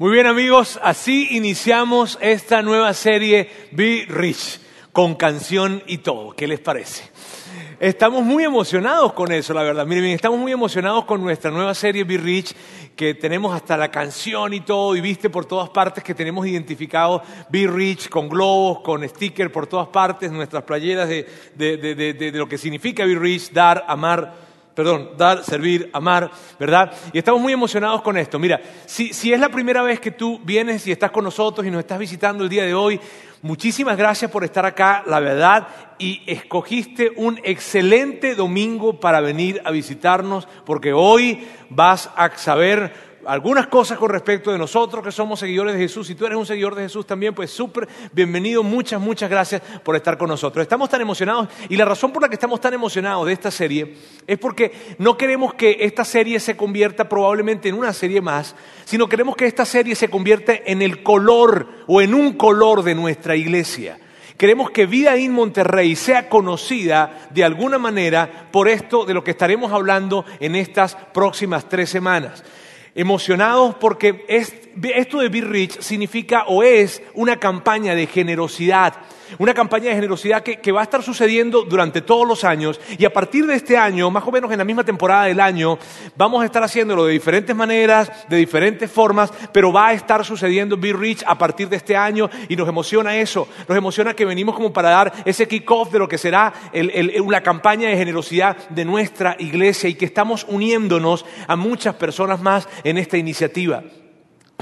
Muy bien amigos, así iniciamos esta nueva serie Be Rich, con canción y todo. ¿Qué les parece? Estamos muy emocionados con eso, la verdad. Miren, estamos muy emocionados con nuestra nueva serie Be Rich, que tenemos hasta la canción y todo, y viste por todas partes que tenemos identificado Be Rich con globos, con stickers por todas partes, nuestras playeras de, de, de, de lo que significa Be Rich, dar, amar perdón, dar, servir, amar, ¿verdad? Y estamos muy emocionados con esto. Mira, si, si, es la primera vez que tú vienes y estás con nosotros y nos estás visitando el día de hoy, muchísimas gracias por estar acá, la verdad, y escogiste un excelente domingo para venir a visitarnos, porque hoy vas a saber algunas cosas con respecto de nosotros que somos seguidores de Jesús. Si tú eres un seguidor de Jesús también, pues súper bienvenido. Muchas, muchas gracias por estar con nosotros. Estamos tan emocionados y la razón por la que estamos tan emocionados de esta serie es porque no queremos que esta serie se convierta probablemente en una serie más, sino queremos que esta serie se convierta en el color o en un color de nuestra iglesia. Queremos que Vida en Monterrey sea conocida de alguna manera por esto de lo que estaremos hablando en estas próximas tres semanas emocionados porque esto de Be Rich significa o es una campaña de generosidad una campaña de generosidad que, va a estar sucediendo durante todos los años y a partir de este año, más o menos en la misma temporada del año, vamos a estar haciéndolo de diferentes maneras, de diferentes formas, pero va a estar sucediendo Be Rich a partir de este año y nos emociona eso, nos emociona que venimos como para dar ese kick-off de lo que será una campaña de generosidad de nuestra iglesia y que estamos uniéndonos a muchas personas más en esta iniciativa.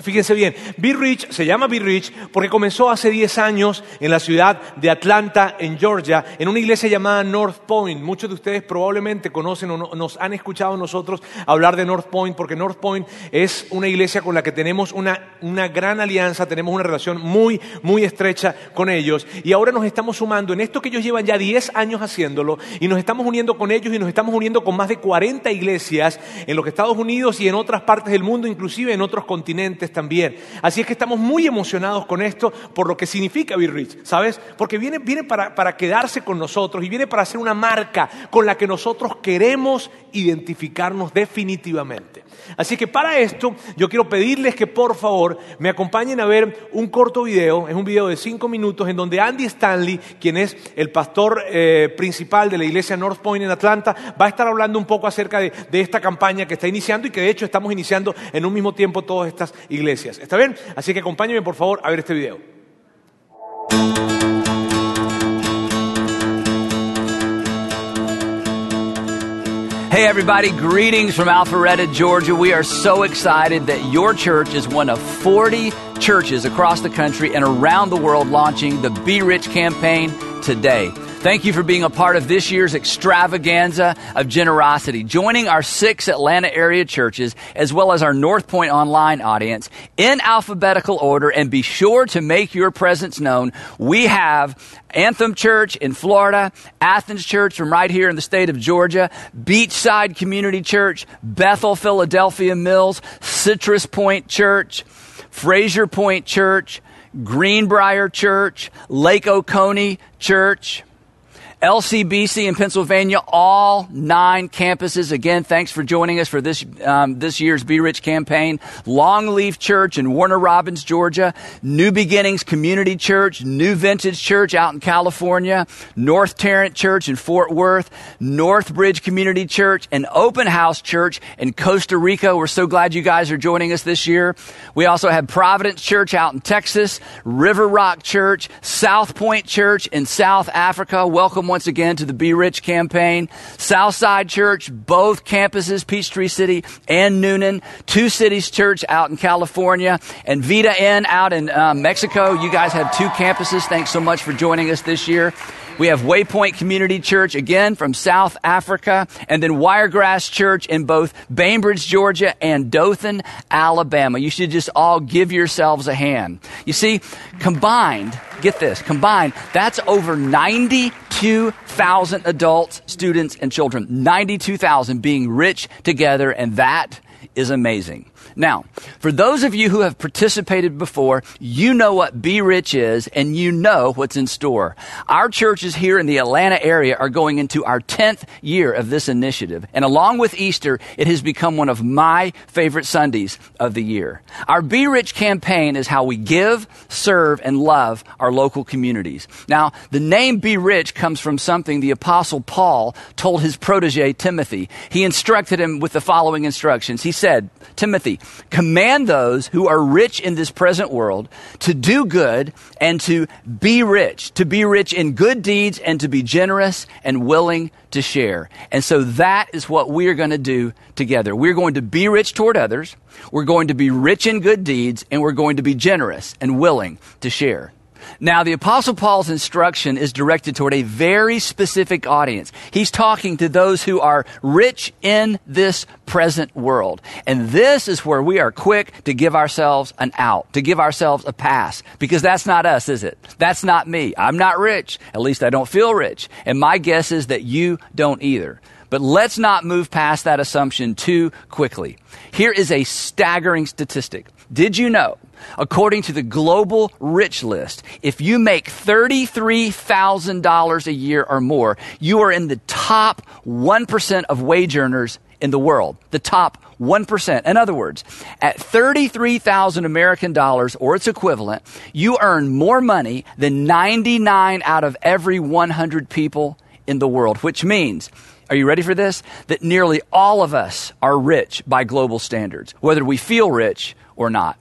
Fíjense bien, Be Rich se llama Be Rich porque comenzó hace 10 años en la ciudad de Atlanta, en Georgia, en una iglesia llamada North Point. Muchos de ustedes probablemente conocen o nos han escuchado nosotros hablar de North Point porque North Point es una iglesia con la que tenemos una, una gran alianza, tenemos una relación muy, muy estrecha con ellos y ahora nos estamos sumando en esto que ellos llevan ya 10 años haciéndolo y nos estamos uniendo con ellos y nos estamos uniendo con más de 40 iglesias en los Estados Unidos y en otras partes del mundo, inclusive en otros continentes también. Así es que estamos muy emocionados con esto por lo que significa Be Rich, ¿sabes? Porque viene, viene para, para quedarse con nosotros y viene para ser una marca con la que nosotros queremos identificarnos definitivamente. Así que para esto yo quiero pedirles que por favor me acompañen a ver un corto video, es un video de cinco minutos en donde Andy Stanley, quien es el pastor eh, principal de la iglesia North Point en Atlanta, va a estar hablando un poco acerca de, de esta campaña que está iniciando y que de hecho estamos iniciando en un mismo tiempo todas estas iglesias. ¿Está bien? Así que acompáñenme por favor a ver este video. Hey, everybody, greetings from Alpharetta, Georgia. We are so excited that your church is one of 40 churches across the country and around the world launching the Be Rich campaign today. Thank you for being a part of this year's extravaganza of generosity, joining our six Atlanta area churches as well as our North Point online audience in alphabetical order and be sure to make your presence known. We have Anthem Church in Florida, Athens Church from right here in the state of Georgia, Beachside Community Church, Bethel, Philadelphia Mills, Citrus Point Church, Fraser Point Church, Greenbrier Church, Lake Oconee Church, LCBC in Pennsylvania, all nine campuses. Again, thanks for joining us for this, um, this year's Be Rich campaign. Longleaf Church in Warner Robins, Georgia. New Beginnings Community Church. New Vintage Church out in California. North Tarrant Church in Fort Worth. Northbridge Community Church. And Open House Church in Costa Rica. We're so glad you guys are joining us this year. We also have Providence Church out in Texas. River Rock Church. South Point Church in South Africa. Welcome welcome once again to the Be Rich campaign. Southside Church, both campuses, Peachtree City and Noonan. Two Cities Church out in California and Vita Inn out in uh, Mexico. You guys have two campuses. Thanks so much for joining us this year. We have Waypoint Community Church, again from South Africa, and then Wiregrass Church in both Bainbridge, Georgia, and Dothan, Alabama. You should just all give yourselves a hand. You see, combined, get this, combined, that's over 92,000 adults, students, and children. 92,000 being rich together, and that is amazing. Now, for those of you who have participated before, you know what Be Rich is and you know what's in store. Our churches here in the Atlanta area are going into our 10th year of this initiative. And along with Easter, it has become one of my favorite Sundays of the year. Our Be Rich campaign is how we give, serve, and love our local communities. Now, the name Be Rich comes from something the apostle Paul told his protege Timothy. He instructed him with the following instructions. He said, Timothy, command those who are rich in this present world to do good and to be rich, to be rich in good deeds and to be generous and willing to share. And so that is what we are going to do together. We're going to be rich toward others, we're going to be rich in good deeds, and we're going to be generous and willing to share. Now, the Apostle Paul's instruction is directed toward a very specific audience. He's talking to those who are rich in this present world. And this is where we are quick to give ourselves an out, to give ourselves a pass, because that's not us, is it? That's not me. I'm not rich. At least I don't feel rich. And my guess is that you don't either. But let's not move past that assumption too quickly. Here is a staggering statistic. Did you know According to the Global Rich List, if you make $33,000 a year or more, you are in the top 1% of wage earners in the world. The top 1%. In other words, at 33,000 American dollars or its equivalent, you earn more money than 99 out of every 100 people in the world, which means are you ready for this? That nearly all of us are rich by global standards, whether we feel rich or not.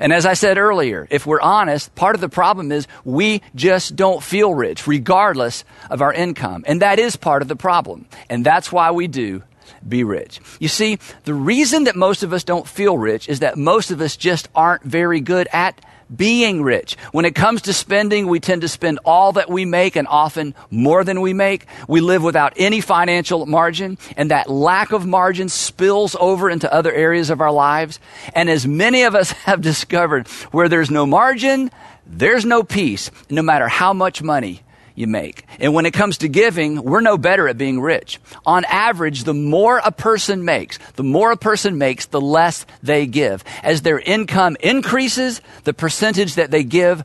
And as I said earlier, if we're honest, part of the problem is we just don't feel rich, regardless of our income. And that is part of the problem. And that's why we do be rich. You see, the reason that most of us don't feel rich is that most of us just aren't very good at being rich. When it comes to spending, we tend to spend all that we make and often more than we make. We live without any financial margin, and that lack of margin spills over into other areas of our lives. And as many of us have discovered, where there's no margin, there's no peace, no matter how much money you make. And when it comes to giving, we're no better at being rich. On average, the more a person makes, the more a person makes, the less they give. As their income increases, the percentage that they give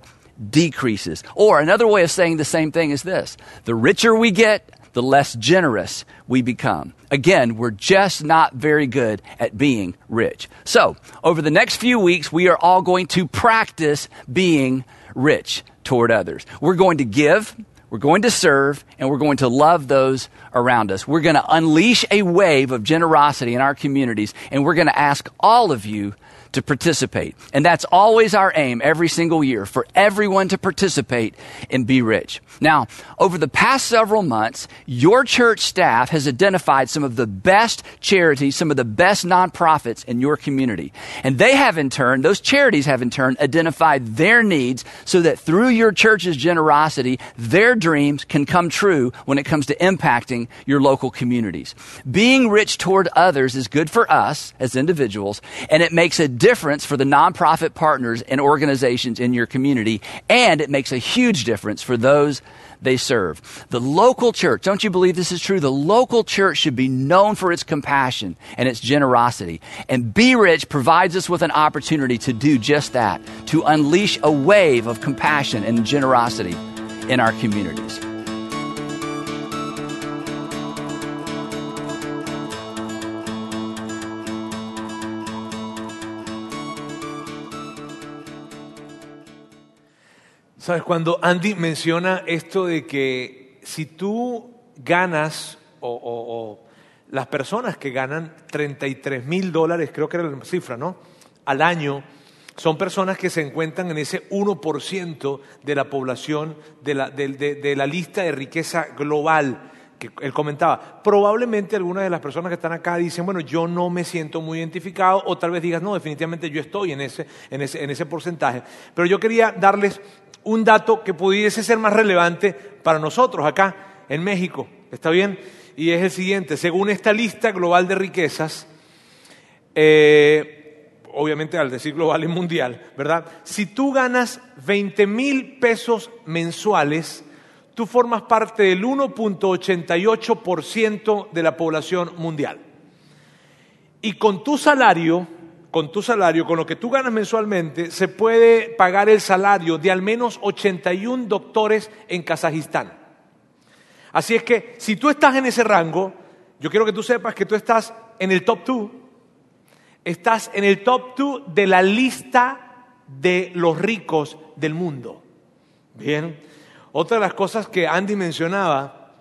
decreases. Or another way of saying the same thing is this the richer we get, the less generous we become. Again, we're just not very good at being rich. So, over the next few weeks, we are all going to practice being rich toward others. We're going to give we're going to serve and we're going to love those around us. We're going to unleash a wave of generosity in our communities and we're going to ask all of you to participate. And that's always our aim every single year for everyone to participate and be rich. Now, over the past several months, your church staff has identified some of the best charities, some of the best nonprofits in your community. And they have in turn, those charities have in turn identified their needs so that through your church's generosity, their dreams can come true when it comes to impacting your local communities. Being rich toward others is good for us as individuals, and it makes a difference for the nonprofit partners and organizations in your community, and it makes a huge difference for those they serve. The local church, don't you believe this is true? The local church should be known for its compassion and its generosity. And Be Rich provides us with an opportunity to do just that, to unleash a wave of compassion and generosity in our communities. Sabes, cuando Andy menciona esto de que si tú ganas o, las personas que ganan 33 mil dólares, creo que era la cifra, ¿no? Al año, son personas que se encuentran en ese 1% de la población, de la, de la lista de riqueza global que él comentaba. Probablemente algunas de las personas que están acá dicen, bueno, yo no me siento muy identificado, o tal vez digas, no, definitivamente yo estoy en ese, en ese, en ese porcentaje. Pero yo quería darles un dato que pudiese ser más relevante para nosotros acá en México. ¿Está bien? Y es el siguiente, según esta lista global de riquezas, eh, obviamente al decir global y mundial, ¿verdad? Si tú ganas 20 mil pesos mensuales, tú formas parte del 1.88% de la población mundial. Y con tu salario, con tu salario, con lo que tú ganas mensualmente, se puede pagar el salario de al menos 81 doctores en Kazajistán. Así es que si tú estás en ese rango, yo quiero que tú sepas que tú estás en el top 2, estás en el top 2 de la lista de los ricos del mundo. Bien, otra de las cosas que Andy mencionaba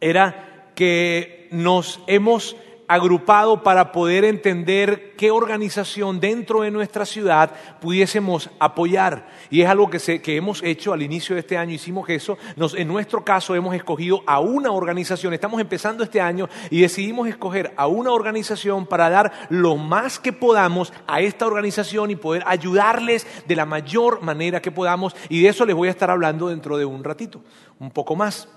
era que nos hemos agrupado para poder entender qué organización dentro de nuestra ciudad pudiésemos apoyar. Y es algo que, que hemos hecho al inicio de este año, hicimos eso. Nos, en nuestro caso hemos escogido a una organización, estamos empezando este año y decidimos escoger a una organización para dar lo más que podamos a esta organización y poder ayudarles de la mayor manera que podamos. Y de eso les voy a estar hablando dentro de un ratito, un poco más.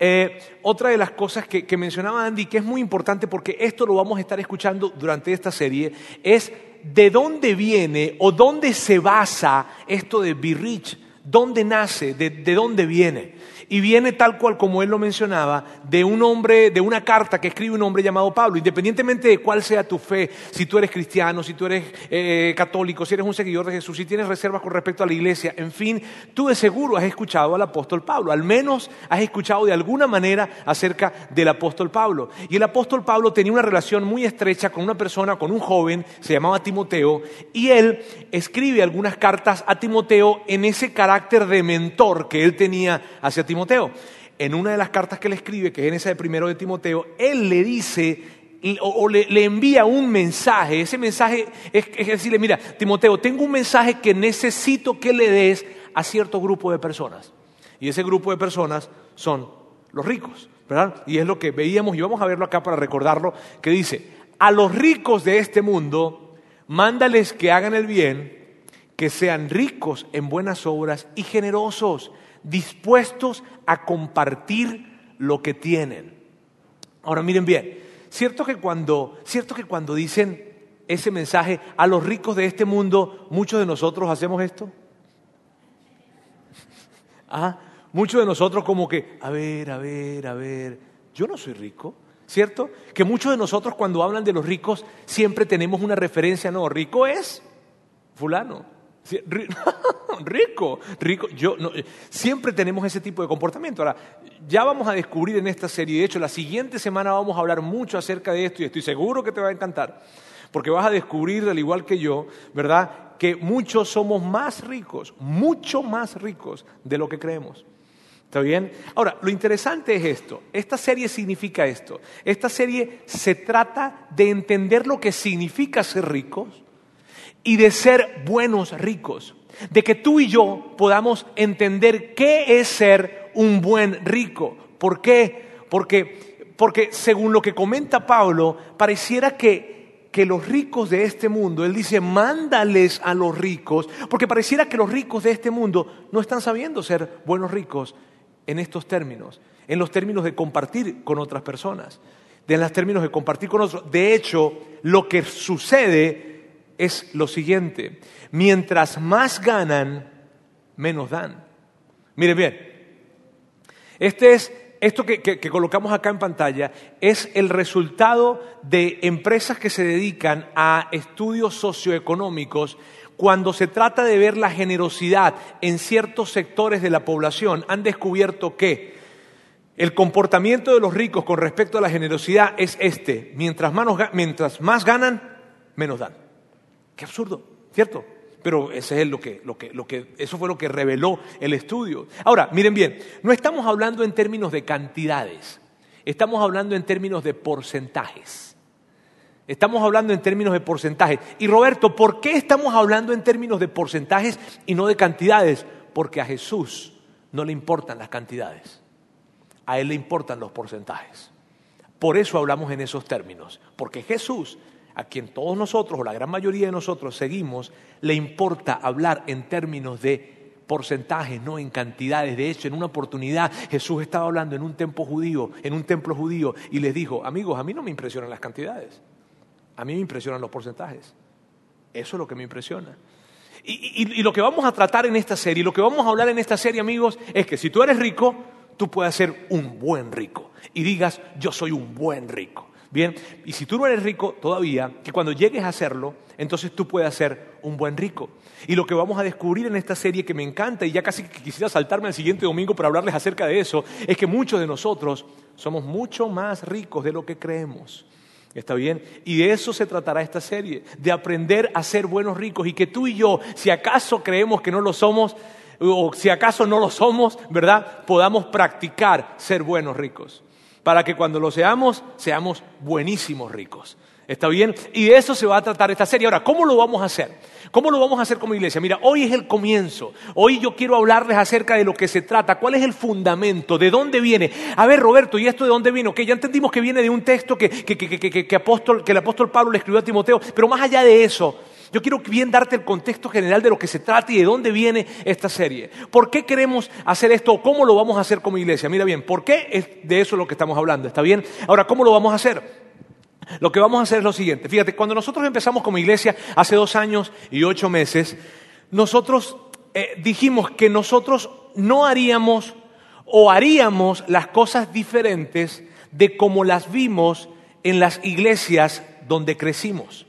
Eh, otra de las cosas que, mencionaba Andy, que es muy importante porque esto lo vamos a estar escuchando durante esta serie, es de dónde viene o dónde se basa esto de Be Rich, dónde nace, de dónde viene y viene tal cual como él lo mencionaba, de un hombre, de una carta que escribe un hombre llamado Pablo, independientemente de cuál sea tu fe, si tú eres cristiano, si tú eres eh, católico, si eres un seguidor de Jesús, si tienes reservas con respecto a la iglesia, en fin, tú de seguro has escuchado al apóstol Pablo, al menos has escuchado de alguna manera acerca del apóstol Pablo. Y el apóstol Pablo tenía una relación muy estrecha con una persona, con un joven, se llamaba Timoteo, y él escribe algunas cartas a Timoteo en ese carácter de mentor que él tenía hacia Timoteo. Timoteo. En una de las cartas que le escribe, que es en esa de primero de Timoteo, él le dice o, le, envía un mensaje. Ese mensaje es, es decirle, mira, Timoteo, tengo un mensaje que necesito que le des a cierto grupo de personas. Y ese grupo de personas son los ricos, ¿verdad? Y es lo que veíamos, y vamos a verlo acá para recordarlo, que dice, a los ricos de este mundo, mándales que hagan el bien, que sean ricos en buenas obras y generosos dispuestos a compartir lo que tienen. Ahora miren bien, cierto que cuando, cierto que cuando dicen ese mensaje a los ricos de este mundo, muchos de nosotros hacemos esto. Ah, muchos de nosotros como que, a ver, a ver, a ver, yo no soy rico, ¿cierto? Que muchos de nosotros cuando hablan de los ricos siempre tenemos una referencia, no, rico es fulano. rico, rico. Yo, siempre tenemos ese tipo de comportamiento. Ahora, ya vamos a descubrir en esta serie, de hecho, la siguiente semana vamos a hablar mucho acerca de esto y estoy seguro que te va a encantar, porque vas a descubrir, al igual que yo, ¿verdad?, que muchos somos más ricos, mucho más ricos de lo que creemos. ¿Está bien? Ahora, lo interesante es esto. Esta serie significa esto. Esta serie se trata de entender lo que significa ser ricos y de ser buenos ricos. De que tú y yo podamos entender qué es ser un buen rico. ¿Por qué? Porque, porque según lo que comenta Pablo, pareciera que, que los ricos de este mundo, él dice, mándales a los ricos, porque pareciera que los ricos de este mundo no están sabiendo ser buenos ricos en estos términos, en los términos de compartir con otras personas, en los términos de compartir con otros. De hecho, lo que sucede es lo siguiente, mientras más ganan, menos dan. Mire bien, este es, esto que, que, colocamos acá en pantalla es el resultado de empresas que se dedican a estudios socioeconómicos cuando se trata de ver la generosidad en ciertos sectores de la población, han descubierto que el comportamiento de los ricos con respecto a la generosidad es este. Mientras más ganan, menos dan. Qué absurdo, ¿cierto? Pero ese es lo que, lo que, lo que, eso fue lo que reveló el estudio. Ahora, miren bien, no estamos hablando en términos de cantidades, estamos hablando en términos de porcentajes. Estamos hablando en términos de porcentajes. Y Roberto, ¿por qué estamos hablando en términos de porcentajes y no de cantidades? Porque a Jesús no le importan las cantidades, a Él le importan los porcentajes. Por eso hablamos en esos términos, porque Jesús a quien todos nosotros, o la gran mayoría de nosotros, seguimos, le importa hablar en términos de porcentajes, no en cantidades. De hecho, en una oportunidad Jesús estaba hablando en un templo judío, en un templo judío, y les dijo, amigos, a mí no me impresionan las cantidades, a mí me impresionan los porcentajes. Eso es lo que me impresiona. Y, y, lo que vamos a tratar en esta serie, lo que vamos a hablar en esta serie, amigos, es que si tú eres rico, tú puedes ser un buen rico. Y digas, yo soy un buen rico. Bien, y si tú no eres rico todavía, que cuando llegues a hacerlo, entonces tú puedes ser un buen rico. Y lo que vamos a descubrir en esta serie que me encanta, y ya casi quisiera saltarme al siguiente domingo para hablarles acerca de eso, es que muchos de nosotros somos mucho más ricos de lo que creemos. ¿Está bien? Y de eso se tratará esta serie, de aprender a ser buenos ricos y que tú y yo, si acaso creemos que no lo somos, o si acaso no lo somos, ¿verdad? Podamos practicar ser buenos ricos para que cuando lo seamos, seamos buenísimos ricos. ¿Está bien? Y de eso se va a tratar esta serie. Ahora, ¿cómo lo vamos a hacer? ¿Cómo lo vamos a hacer como iglesia? Mira, hoy es el comienzo. Hoy yo quiero hablarles acerca de lo que se trata. ¿Cuál es el fundamento? ¿De dónde viene? A ver, Roberto, ¿y esto de dónde vino? Que ya entendimos que viene de un texto que, que, que, que, apóstol, que el apóstol Pablo le escribió a Timoteo. Pero más allá de eso, yo quiero bien darte el contexto general de lo que se trata y de dónde viene esta serie. ¿Por qué queremos hacer esto? ¿Cómo lo vamos a hacer como iglesia? Mira bien, ¿por qué es de eso lo que estamos hablando? ¿Está bien? Ahora, ¿cómo lo vamos a hacer? Lo que vamos a hacer es lo siguiente. Fíjate, cuando nosotros empezamos como iglesia hace dos años y ocho meses, nosotros eh, dijimos que nosotros no haríamos o haríamos las cosas diferentes de como las vimos en las iglesias donde crecimos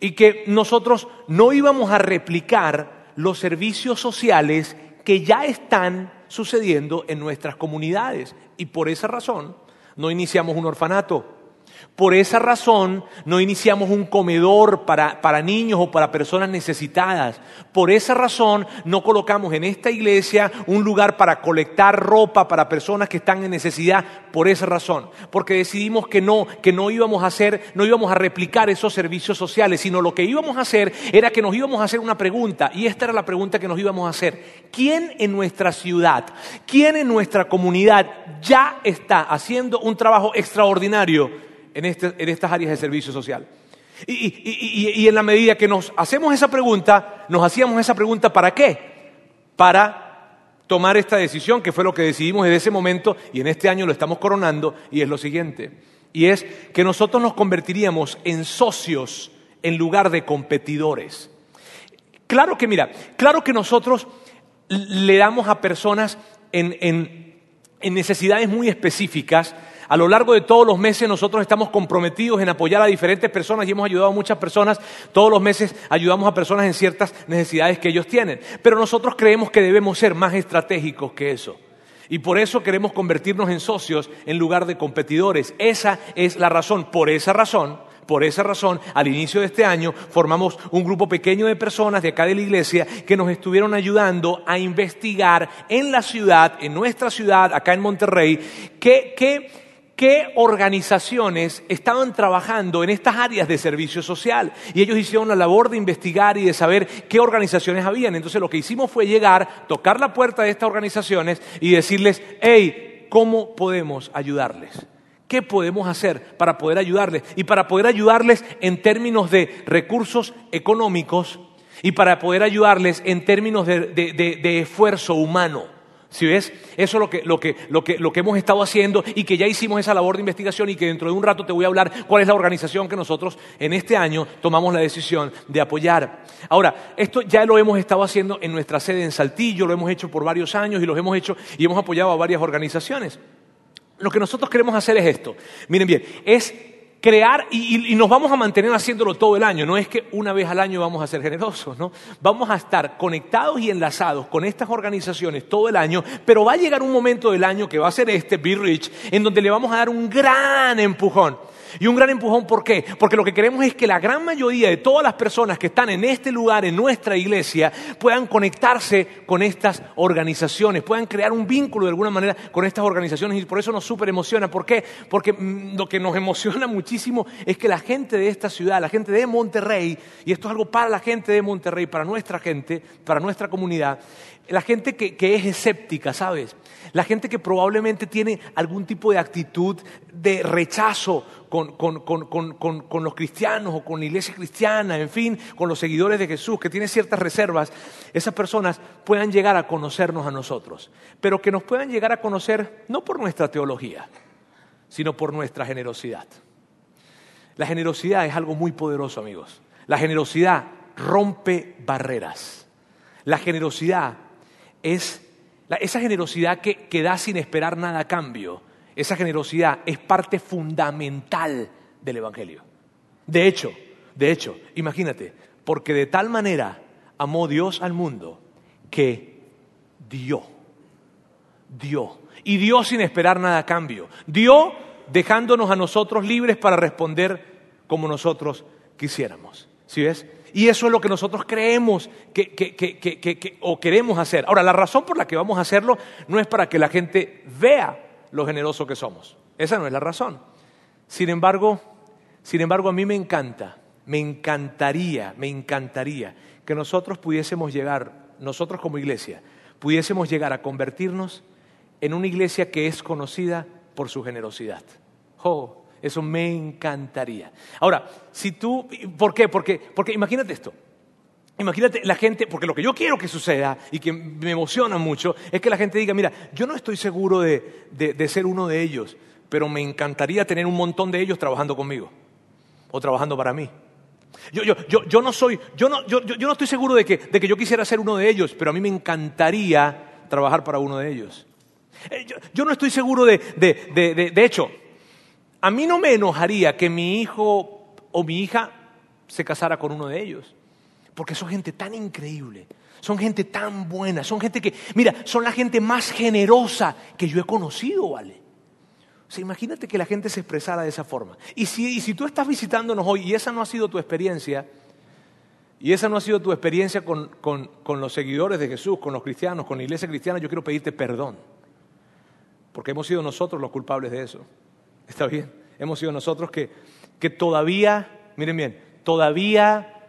y que nosotros no íbamos a replicar los servicios sociales que ya están sucediendo en nuestras comunidades. Y por esa razón no iniciamos un orfanato por esa razón no iniciamos un comedor para, para, niños o para personas necesitadas. Por esa razón no colocamos en esta iglesia un lugar para colectar ropa para personas que están en necesidad. Por esa razón. Porque decidimos que no, que no íbamos a hacer, no íbamos a replicar esos servicios sociales, sino lo que íbamos a hacer era que nos íbamos a hacer una pregunta. Y esta era la pregunta que nos íbamos a hacer. ¿Quién en nuestra ciudad, quién en nuestra comunidad ya está haciendo un trabajo extraordinario? Este, en, estas áreas de servicio social. Y, en la medida que nos hacemos esa pregunta, nos hacíamos esa pregunta ¿para qué? Para tomar esta decisión, que fue lo que decidimos en ese momento y en este año lo estamos coronando, y es lo siguiente. Y es que nosotros nos convertiríamos en socios en lugar de competidores. Claro que, mira, claro que nosotros le damos a personas en necesidades muy específicas, a lo largo de todos los meses nosotros estamos comprometidos en apoyar a diferentes personas y hemos ayudado a muchas personas. Todos los meses ayudamos a personas en ciertas necesidades que ellos tienen. Pero nosotros creemos que debemos ser más estratégicos que eso. Y por eso queremos convertirnos en socios en lugar de competidores. Esa es la razón. Por esa razón, por esa razón, al inicio de este año formamos un grupo pequeño de personas de acá de la iglesia que nos estuvieron ayudando a investigar en la ciudad, en nuestra ciudad, acá en Monterrey, qué, qué qué organizaciones estaban trabajando en estas áreas de servicio social. Y ellos hicieron la labor de investigar y de saber qué organizaciones habían. Entonces lo que hicimos fue llegar, tocar la puerta de estas organizaciones y decirles, hey, ¿cómo podemos ayudarles? ¿Qué podemos hacer para poder ayudarles? Y para poder ayudarles en términos de recursos económicos y para poder ayudarles en términos de, esfuerzo humano. Si ves, eso es lo que, lo, que, lo, que, lo que hemos estado haciendo y que ya hicimos esa labor de investigación y que dentro de un rato te voy a hablar cuál es la organización que nosotros en este año tomamos la decisión de apoyar. Ahora, esto ya lo hemos estado haciendo en nuestra sede en Saltillo, lo hemos hecho por varios años y lo hemos hecho y hemos apoyado a varias organizaciones. Lo que nosotros queremos hacer es esto. Miren bien, es crear y, nos vamos a mantener haciéndolo todo el año. No es que una vez al año vamos a ser generosos, ¿no? Vamos a estar conectados y enlazados con estas organizaciones todo el año, pero va a llegar un momento del año que va a ser este, Be Rich, en donde le vamos a dar un gran empujón. Y un gran empujón, ¿por qué? Porque lo que queremos es que la gran mayoría de todas las personas que están en este lugar, en nuestra iglesia, puedan conectarse con estas organizaciones, puedan crear un vínculo de alguna manera con estas organizaciones y por eso nos súper emociona. ¿Por qué? Porque mm, lo que nos emociona muchísimo es que la gente de esta ciudad, la gente de Monterrey, y esto es algo para la gente de Monterrey, para nuestra gente, para nuestra comunidad, la gente que, es escéptica, ¿sabes? La gente que probablemente tiene algún tipo de actitud de rechazo con, los cristianos o con la iglesia cristiana, en fin, con los seguidores de Jesús, que tiene ciertas reservas, esas personas puedan llegar a conocernos a nosotros, pero que nos puedan llegar a conocer no por nuestra teología, sino por nuestra generosidad. La generosidad es algo muy poderoso, amigos. La generosidad rompe barreras. La generosidad es esa generosidad que, da sin esperar nada a cambio. Esa generosidad es parte fundamental del Evangelio. De hecho, de hecho, imagínate, porque de tal manera amó Dios al mundo que dio, dio, y dio sin esperar nada a cambio, dio dejándonos a nosotros libres para responder como nosotros quisiéramos. ¿Sí ves? Y eso es lo que nosotros creemos que, o queremos hacer. Ahora, la razón por la que vamos a hacerlo no es para que la gente vea lo generoso que somos. Esa no es la razón. Sin embargo, sin embargo, a mí me encanta, me encantaría, me encantaría que nosotros pudiésemos llegar, nosotros como iglesia, pudiésemos llegar a convertirnos en una iglesia que es conocida por su generosidad. Oh, eso me encantaría. Ahora, si tú, ¿por qué? Porque, porque imagínate esto. Imagínate la gente, porque lo que yo quiero que suceda y que me emociona mucho es que la gente diga, mira, yo no estoy seguro de, de, ser uno de ellos, pero me encantaría tener un montón de ellos trabajando conmigo o trabajando para mí. Yo, yo, yo, yo no soy, yo no, yo, yo no estoy seguro de que, de que yo quisiera ser uno de ellos, pero a mí me encantaría trabajar para uno de ellos. Eh, yo, no estoy seguro de, de, de hecho, a mí no me enojaría que mi hijo o mi hija se casara con uno de ellos. Porque son gente tan increíble, son gente tan buena, son gente que, mira, son la gente más generosa que yo he conocido, ¿vale? O sea, imagínate que la gente se expresara de esa forma. Y si, si tú estás visitándonos hoy y esa no ha sido tu experiencia, y esa no ha sido tu experiencia con, con los seguidores de Jesús, con los cristianos, con la iglesia cristiana, yo quiero pedirte perdón. Porque hemos sido nosotros los culpables de eso. ¿Está bien? Hemos sido nosotros que, que todavía, miren bien, todavía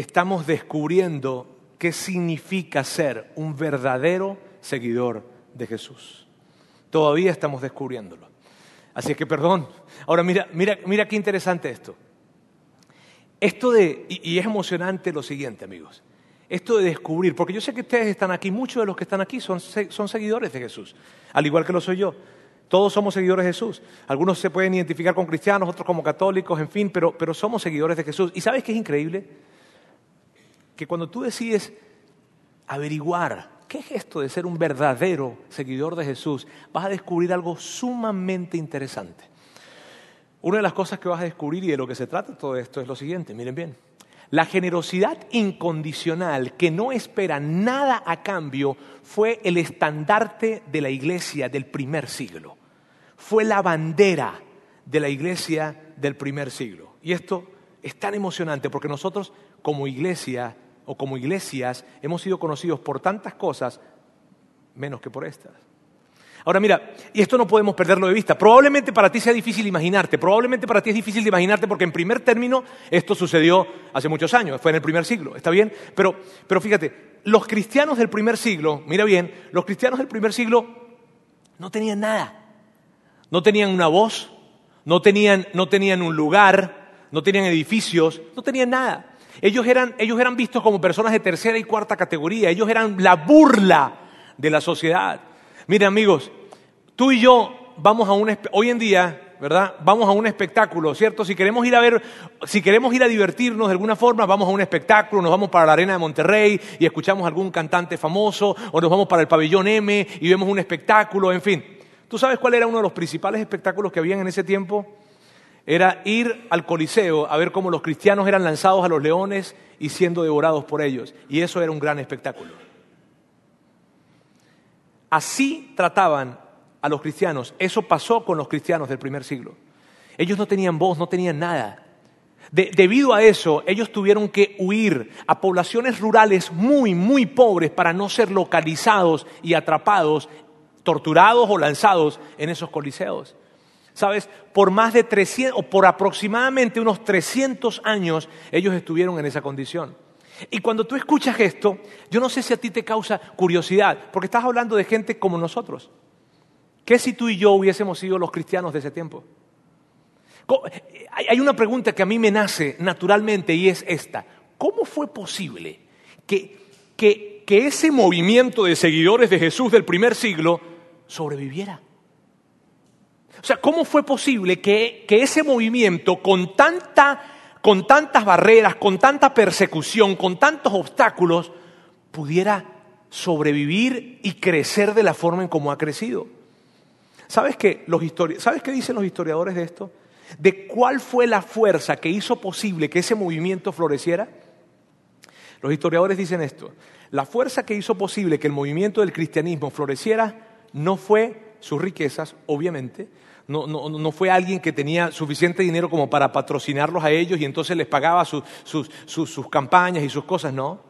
estamos descubriendo qué significa ser un verdadero seguidor de Jesús. Todavía estamos descubriéndolo. Así es que perdón. Ahora mira, mira, mira qué interesante esto. Esto de, y, es emocionante lo siguiente, amigos. Esto de descubrir, porque yo sé que ustedes están aquí, muchos de los que están aquí son, son seguidores de Jesús, al igual que lo soy yo. Todos somos seguidores de Jesús. Algunos se pueden identificar con cristianos, otros como católicos, en fin, pero, pero somos seguidores de Jesús. ¿Y sabes qué es increíble? Que cuando tú decides averiguar qué es esto de ser un verdadero seguidor de Jesús, vas a descubrir algo sumamente interesante. Una de las cosas que vas a descubrir y de lo que se trata todo esto es lo siguiente, miren bien. La generosidad incondicional que no espera nada a cambio fue el estandarte de la iglesia del primer siglo. Fue la bandera de la iglesia del primer siglo. Y esto es tan emocionante porque nosotros como iglesia o como iglesias hemos sido conocidos por tantas cosas menos que por estas. Ahora mira, y esto no podemos perderlo de vista. Probablemente para ti sea difícil imaginarte, probablemente para ti es difícil de imaginarte porque en primer término esto sucedió hace muchos años, fue en el primer siglo, ¿está bien? Pero, pero fíjate, los cristianos del primer siglo, mira bien, los cristianos del primer siglo no tenían nada. No tenían una voz, no tenían, no tenían un lugar, no tenían edificios, no tenían nada. Ellos eran, vistos como personas de tercera y cuarta categoría, ellos eran la burla de la sociedad. Miren amigos, tú y yo vamos a un, hoy en día, ¿verdad? Vamos a un espectáculo, ¿cierto? Si queremos ir a ver, si queremos ir a divertirnos de alguna forma, vamos a un espectáculo, nos vamos para la arena de Monterrey y escuchamos a algún cantante famoso, o nos vamos para el pabellón M y vemos un espectáculo, en fin. ¿Tú sabes cuál era uno de los principales espectáculos que habían en ese tiempo? Era ir al Coliseo a ver cómo los cristianos eran lanzados a los leones y siendo devorados por ellos. Y eso era un gran espectáculo. Así trataban a los cristianos. Eso pasó con los cristianos del primer siglo. Ellos no tenían voz, no tenían nada. debido a eso, ellos tuvieron que huir a poblaciones rurales muy, muy pobres para no ser localizados y atrapados, torturados o lanzados en esos coliseos. ¿Sabes? Por más de 300, o por aproximadamente unos 300 años, ellos estuvieron en esa condición. Y cuando tú escuchas esto, yo no sé si a ti te causa curiosidad, porque estás hablando de gente como nosotros. ¿Qué si tú y yo hubiésemos sido los cristianos de ese tiempo? Hay una pregunta que a mí me nace naturalmente y es esta. ¿Cómo fue posible que, que ese movimiento de seguidores de Jesús del primer siglo sobreviviera? O sea, ¿cómo fue posible que, ese movimiento con, con tantas barreras, con tanta persecución, con tantos obstáculos, pudiera sobrevivir y crecer de la forma en como ha crecido? ¿Sabes qué, los ¿Sabes qué dicen los historiadores de esto? De cuál fue la fuerza que hizo posible que ese movimiento floreciera. Los historiadores dicen esto. La fuerza que hizo posible que el movimiento del cristianismo floreciera no fue sus riquezas, obviamente, no, fue alguien que tenía suficiente dinero como para patrocinarlos a ellos y entonces les pagaba sus campañas y sus cosas, no.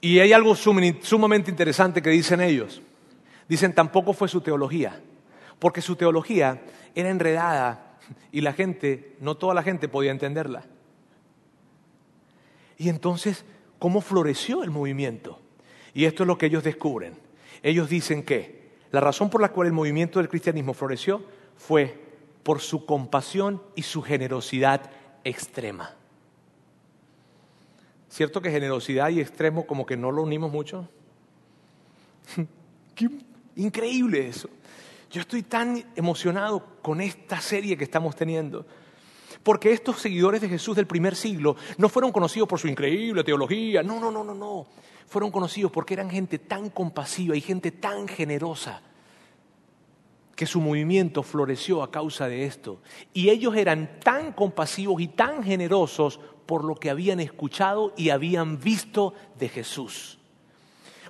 Y hay algo sumamente interesante que dicen ellos. Dicen tampoco fue su teología, porque su teología era enredada y la gente, no toda la gente podía entenderla. Y entonces, ¿cómo floreció el movimiento? Y esto es lo que ellos descubren. Ellos dicen que la razón por la cual el movimiento del cristianismo floreció fue por su compasión y su generosidad extrema. ¿Cierto que generosidad y extremo como que no lo unimos mucho? Qué increíble eso. Yo estoy tan emocionado con esta serie que estamos teniendo. Porque estos seguidores de Jesús del primer siglo no fueron conocidos por su increíble teología. No, no, no, no, no. Fueron conocidos porque eran gente tan compasiva y gente tan generosa que su movimiento floreció a causa de esto. Y ellos eran tan compasivos y tan generosos por lo que habían escuchado y habían visto de Jesús.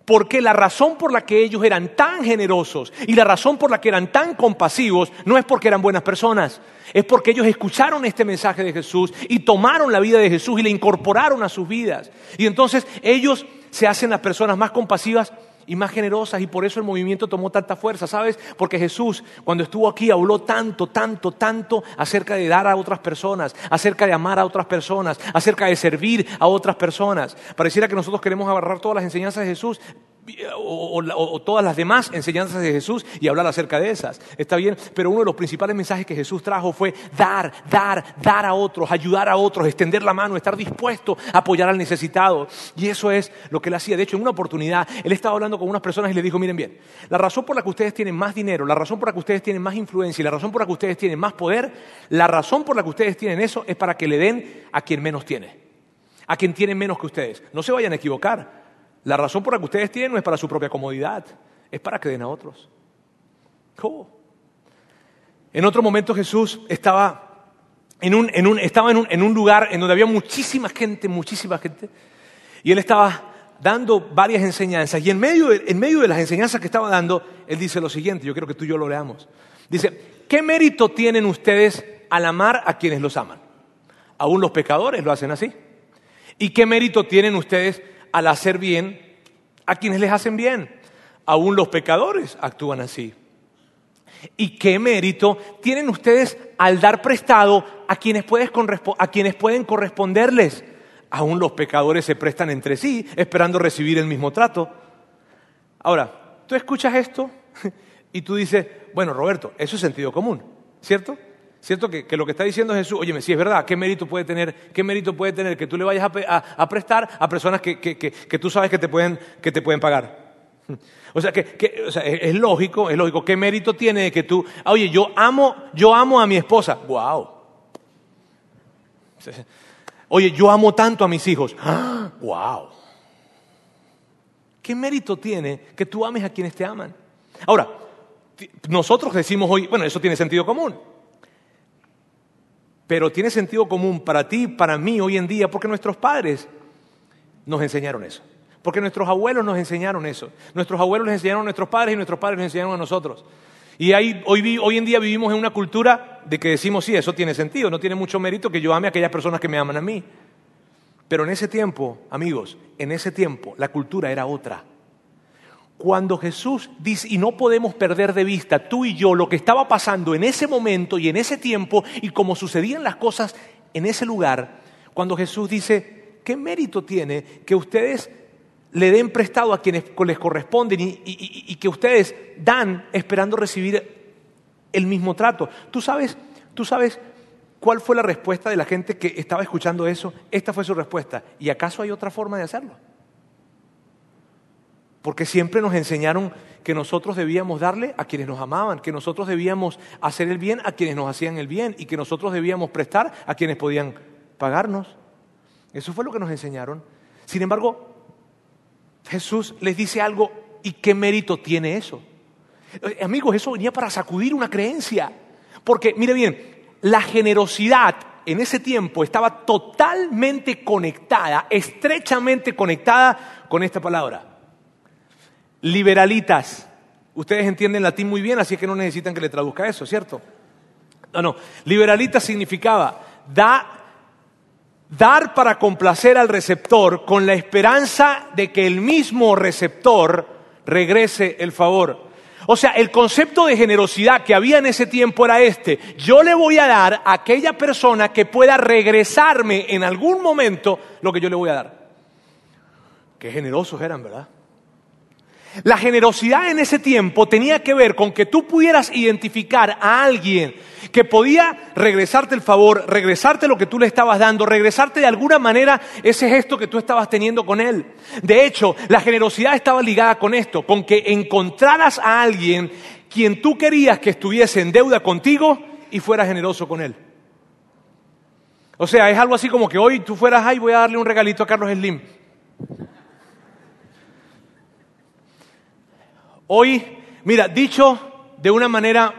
Porque la razón por la que ellos eran tan generosos y la razón por la que eran tan compasivos no es porque eran buenas personas, es porque ellos escucharon este mensaje de Jesús y tomaron la vida de Jesús y la incorporaron a sus vidas. Y entonces ellos se hacen las personas más compasivas y más generosas y por eso el movimiento tomó tanta fuerza, ¿sabes? Porque Jesús cuando estuvo aquí habló tanto, tanto, tanto acerca de dar a otras personas, acerca de amar a otras personas, acerca de servir a otras personas. Pareciera que nosotros queremos agarrar todas las enseñanzas de Jesús, o, todas las demás enseñanzas de Jesús y hablar acerca de esas. Está bien, pero uno de los principales mensajes que Jesús trajo fue dar, dar, dar a otros, ayudar a otros, extender la mano, estar dispuesto a apoyar al necesitado. Y eso es lo que él hacía. De hecho, en una oportunidad, él estaba hablando con unas personas y le dijo, miren bien, la razón por la que ustedes tienen más dinero, la razón por la que ustedes tienen más influencia y la razón por la que ustedes tienen más poder, la razón por la que ustedes tienen eso es para que le den a quien menos tiene, a quien tiene menos que ustedes. No se vayan a equivocar. La razón por la que ustedes tienen no es para su propia comodidad, es para que den a otros. ¿Cómo? En otro momento Jesús estaba, en un, en un, estaba en, un, en un lugar en donde había muchísima gente, muchísima gente, y él estaba dando varias enseñanzas. Y en medio, de, en medio de las enseñanzas que estaba dando, él dice lo siguiente, yo quiero que tú y yo lo leamos. Dice, ¿qué mérito tienen ustedes al amar a quienes los aman? Aún los pecadores lo hacen así. ¿Y qué mérito tienen ustedes al hacer bien a quienes les hacen bien. Aún los pecadores actúan así. ¿Y qué mérito tienen ustedes al dar prestado a quienes, a quienes pueden corresponderles? Aún los pecadores se prestan entre sí esperando recibir el mismo trato. Ahora, tú escuchas esto y tú dices, bueno, Roberto, eso es sentido común, ¿cierto? ¿Cierto? Que, lo que está diciendo Jesús, oye, si es verdad, ¿qué mérito puede tener, qué mérito puede tener que tú le vayas a, prestar a personas que, tú sabes que te pueden, que te pueden pagar? O sea, que, es lógico, es lógico. ¿Qué mérito tiene que tú, oye, yo amo, yo amo a mi esposa? ¡Wow! Oye, yo amo tanto a mis hijos. ¡Wow! ¿Qué mérito tiene que tú ames a quienes te aman? Ahora, nosotros decimos hoy, bueno, eso tiene sentido común pero tiene sentido común para ti, para mí hoy en día, porque nuestros padres nos enseñaron eso. Porque nuestros abuelos nos enseñaron eso. Nuestros abuelos les enseñaron a nuestros padres y nuestros padres nos enseñaron a nosotros. Y hoy, hoy en día vivimos en una cultura de que decimos, sí, eso tiene sentido, no tiene mucho mérito que yo ame a aquellas personas que me aman a mí. Pero en ese tiempo, amigos, en ese tiempo la cultura era otra cuando Jesús dice, y no podemos perder de vista tú y yo lo que estaba pasando en ese momento y en ese tiempo y cómo sucedían las cosas en ese lugar, cuando Jesús dice, ¿qué mérito tiene que ustedes le den prestado a quienes les corresponden y, que ustedes dan esperando recibir el mismo trato? ¿Tú sabes, tú sabes cuál fue la respuesta de la gente que estaba escuchando eso? Esta fue su respuesta. ¿Y acaso hay otra forma de hacerlo? Porque siempre nos enseñaron que nosotros debíamos darle a quienes nos amaban, que nosotros debíamos hacer el bien a quienes nos hacían el bien y que nosotros debíamos prestar a quienes podían pagarnos. Eso fue lo que nos enseñaron. Sin embargo, Jesús les dice algo y qué mérito tiene eso. Eh, Amigos, eso venía para sacudir una creencia. Porque, mire bien, la generosidad en ese tiempo estaba totalmente conectada, estrechamente conectada con esta palabra. Liberalitas. Ustedes entienden latín muy bien, así que no necesitan que le traduzca eso, ¿cierto? No, no. Liberalitas significaba da, dar para complacer al receptor con la esperanza de que el mismo receptor regrese el favor. O sea, el concepto de generosidad que había en ese tiempo era este. Yo le voy a dar a aquella persona que pueda regresarme en algún momento lo que yo le voy a dar. Qué generosos eran, ¿verdad? La generosidad en ese tiempo tenía que ver con que tú pudieras identificar a alguien que podía regresarte el favor, regresarte lo que tú le estabas dando, regresarte de alguna manera ese gesto que tú estabas teniendo con él. De hecho, la generosidad estaba ligada con esto, con que encontraras a alguien quien tú querías que estuviese en deuda contigo y fuera generoso con él. O sea, es algo así como que hoy tú fueras, ay, voy a darle un regalito a Carlos Slim. Hoy, mira, dicho de una manera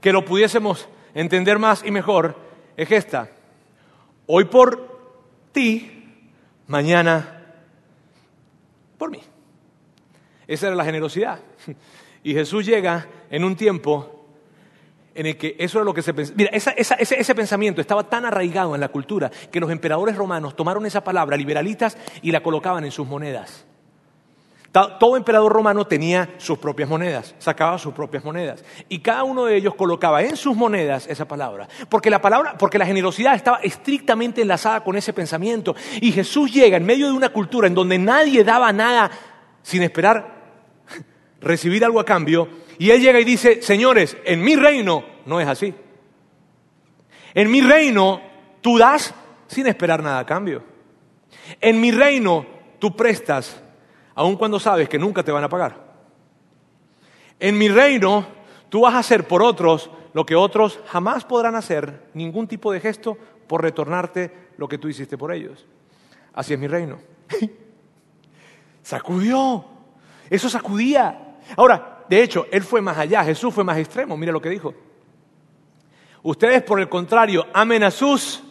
que lo pudiésemos entender más y mejor, es esta. Hoy por ti, mañana por mí. Esa era la generosidad. Y Jesús llega en un tiempo en el que eso era lo que se pensaba. Mira, ese, ese, pensamiento estaba tan arraigado en la cultura que los emperadores romanos tomaron esa palabra, liberalitas, y la colocaban en sus monedas. Todo emperador romano tenía sus propias monedas, sacaba sus propias monedas. Y cada uno de ellos colocaba en sus monedas esa palabra. Porque la palabra, porque la generosidad estaba estrictamente enlazada con ese pensamiento. Y Jesús llega en medio de una cultura en donde nadie daba nada sin esperar recibir algo a cambio. Y él llega y dice, señores, en mi reino no es así. En mi reino tú das sin esperar nada a cambio. En mi reino tú prestas aun cuando sabes que nunca te van a pagar. En mi reino, tú vas a hacer por otros lo que otros jamás podrán hacer, ningún tipo de gesto por retornarte lo que tú hiciste por ellos. Así es mi reino. Sacudió. Eso sacudía. Ahora, de hecho, él fue más allá, Jesús fue más extremo. Mira lo que dijo. Ustedes, por el contrario, amen a sus.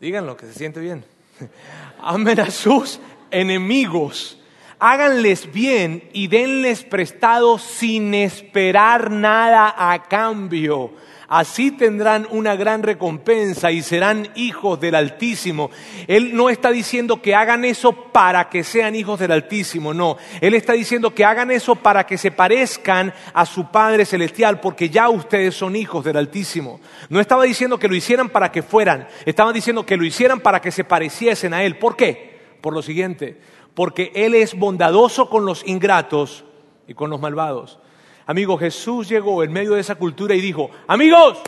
Díganlo, que se siente bien. Amen a sus enemigos, háganles bien y denles prestado sin esperar nada a cambio. Así tendrán una gran recompensa y serán hijos del Altísimo. Él no está diciendo que hagan eso para que sean hijos del Altísimo, no. Él está diciendo que hagan eso para que se parezcan a su Padre Celestial, porque ya ustedes son hijos del Altísimo. No estaba diciendo que lo hicieran para que fueran, estaba diciendo que lo hicieran para que se pareciesen a Él. ¿Por qué? Por lo siguiente, porque Él es bondadoso con los ingratos y con los malvados. Amigo, Jesús llegó en medio de esa cultura y dijo, amigos,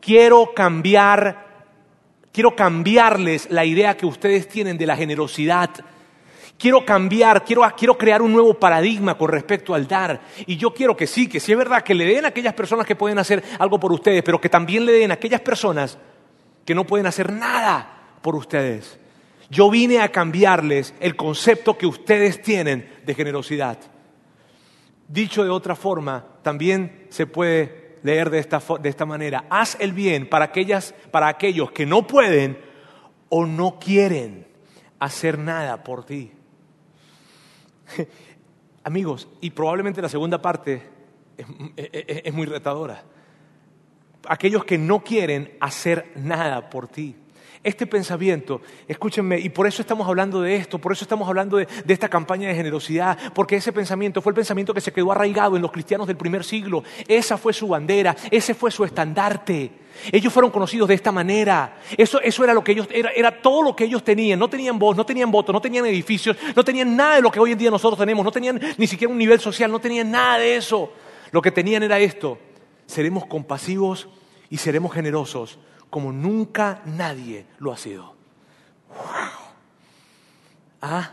quiero cambiar, quiero cambiarles la idea que ustedes tienen de la generosidad. Quiero cambiar, quiero, quiero crear un nuevo paradigma con respecto al dar. Y yo quiero que sí, que sí es verdad, que le den a aquellas personas que pueden hacer algo por ustedes, pero que también le den a aquellas personas que no pueden hacer nada por ustedes. Yo vine a cambiarles el concepto que ustedes tienen de generosidad. Dicho de otra forma, también se puede leer de esta, de esta manera. Haz el bien para, aquellas, para aquellos que no pueden o no quieren hacer nada por ti. Amigos, y probablemente la segunda parte es muy retadora. Aquellos que no quieren hacer nada por ti. Este pensamiento, escúchenme, y por eso estamos hablando de esto, por eso estamos hablando de, esta campaña de generosidad, porque ese pensamiento fue el pensamiento que se quedó arraigado en los cristianos del primer siglo. Esa fue su bandera, ese fue su estandarte. Ellos fueron conocidos de esta manera. Eso, era lo que ellos, era, era, todo lo que ellos tenían. No tenían voz, no tenían voto, no tenían edificios, no tenían nada de lo que hoy en día nosotros tenemos, no tenían ni siquiera un nivel social, no tenían nada de eso. Lo que tenían era esto. Seremos compasivos y seremos generosos como nunca nadie lo ha sido. Ah,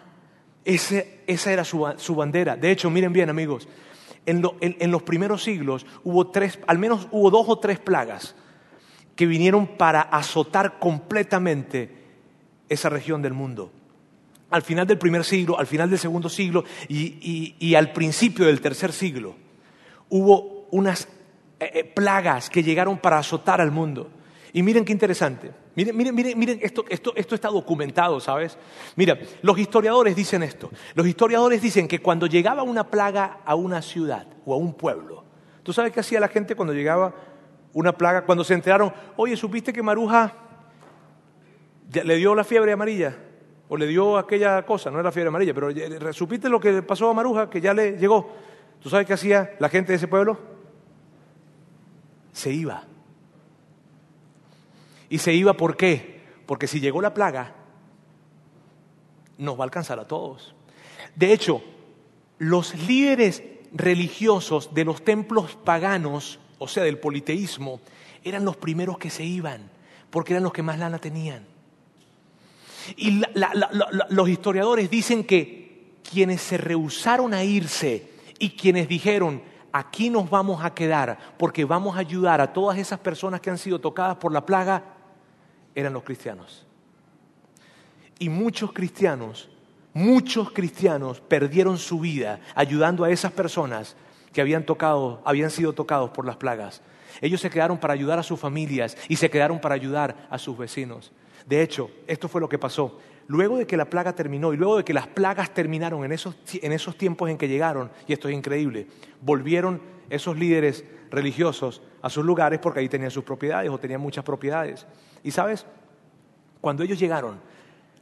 esa era su, bandera. De hecho, miren bien amigos, en, en los primeros siglos hubo tres, al menos hubo dos o tres plagas que vinieron para azotar completamente esa región del mundo. al final del primer siglo, al final del segundo siglo y, al principio del tercer siglo, hubo unas eh, eh, plagas que llegaron para azotar al mundo. Y miren qué interesante. Miren, miren, miren, miren esto, esto, esto está documentado, ¿sabes? Mira, los historiadores dicen esto. Los historiadores dicen que cuando llegaba una plaga a una ciudad o a un pueblo, ¿tú sabes qué hacía la gente cuando llegaba una plaga? Cuando se enteraron, oye, ¿supiste que Maruja le dio la fiebre amarilla? o le dio aquella cosa, no era fiebre amarilla, pero ¿supiste lo que pasó a Maruja, que ya le llegó? ¿Tú sabes qué hacía la gente de ese pueblo? Se iba. ¿Y se iba por qué? Porque si llegó la plaga, nos va a alcanzar a todos. De hecho, los líderes religiosos de los templos paganos, o sea, del politeísmo, eran los primeros que se iban, porque eran los que más lana tenían. Y los historiadores dicen que quienes se rehusaron a irse y quienes dijeron, aquí nos vamos a quedar porque vamos a ayudar a todas esas personas que han sido tocadas por la plaga, eran los cristianos. Y muchos cristianos, muchos cristianos perdieron su vida ayudando a esas personas que habían tocado, habían sido tocados por las plagas. Ellos se quedaron para ayudar a sus familias y se quedaron para ayudar a sus vecinos. De hecho, esto fue lo que pasó. Luego de que la plaga terminó y luego de que las plagas terminaron en esos, tiempos en que llegaron, y esto es increíble, volvieron esos líderes religiosos a sus lugares porque ahí tenían sus propiedades o tenían muchas propiedades. Y sabes, cuando ellos llegaron,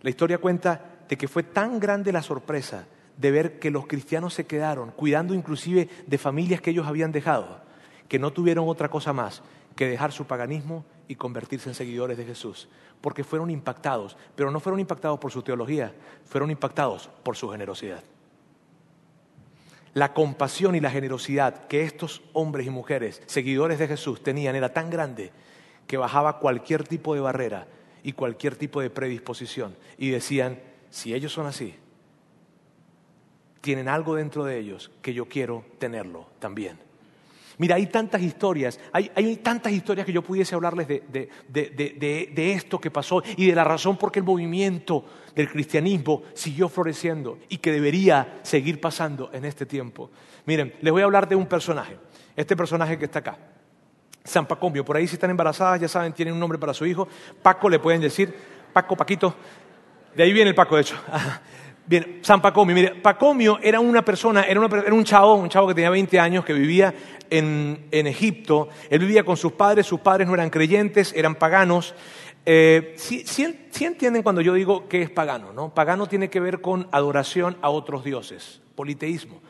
la historia cuenta de que fue tan grande la sorpresa de ver que los cristianos se quedaron, cuidando inclusive de familias que ellos habían dejado, que no tuvieron otra cosa más que dejar su paganismo y convertirse en seguidores de Jesús, porque fueron impactados, pero no fueron impactados por su teología, fueron impactados por su generosidad. La compasión y la generosidad que estos hombres y mujeres, seguidores de Jesús, tenían era tan grande que bajaba cualquier tipo de barrera y cualquier tipo de predisposición. Y decían, si ellos son así, tienen algo dentro de ellos que yo quiero tenerlo también. Mira, hay tantas historias, hay, tantas historias que yo pudiese hablarles de, esto que pasó y de la razón por qué el movimiento del cristianismo siguió floreciendo y que debería seguir pasando en este tiempo. Miren, les voy a hablar de un personaje, este personaje que está acá. San Pacomio, por ahí si están embarazadas, ya saben, tienen un nombre para su hijo. Paco le pueden decir, Paco, Paquito, de ahí viene el Paco, de hecho. Bien, San Pacomio. Mire, Pacomio era una persona, era, un chavo, un chavo que tenía 20 años, que vivía en, Egipto. Él vivía con sus padres, sus padres no eran creyentes, eran paganos. Eh, ¿sí, entienden cuando yo digo que es pagano? ¿no? Pagano tiene que ver con adoración a otros dioses, politeísmo.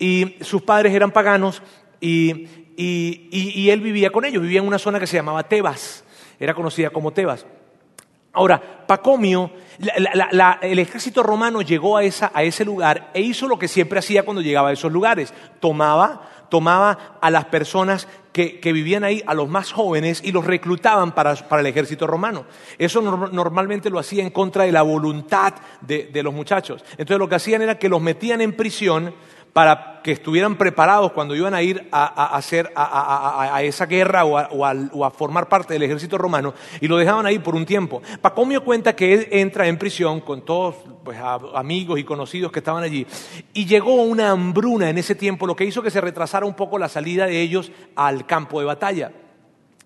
Y sus padres eran paganos y, y él vivía con ellos, vivía en una zona que se llamaba Tebas, era conocida como Tebas. Ahora, Pacomio, el ejército romano llegó a, ese lugar e hizo lo que siempre hacía cuando llegaba a esos lugares. Tomaba, a las personas que, vivían ahí, a los más jóvenes, y los reclutaban para, el ejército romano. Eso normalmente lo hacía en contra de la voluntad de los muchachos. Entonces lo que hacían era que los metían en prisión para que estuvieran preparados cuando iban a ir a, hacer a, esa guerra o, a, formar parte del ejército romano y lo dejaban ahí por un tiempo. Pacomio cuenta que él entra en prisión con todos pues, amigos y conocidos que estaban allí y llegó una hambruna en ese tiempo, lo que hizo que se retrasara un poco la salida de ellos al campo de batalla.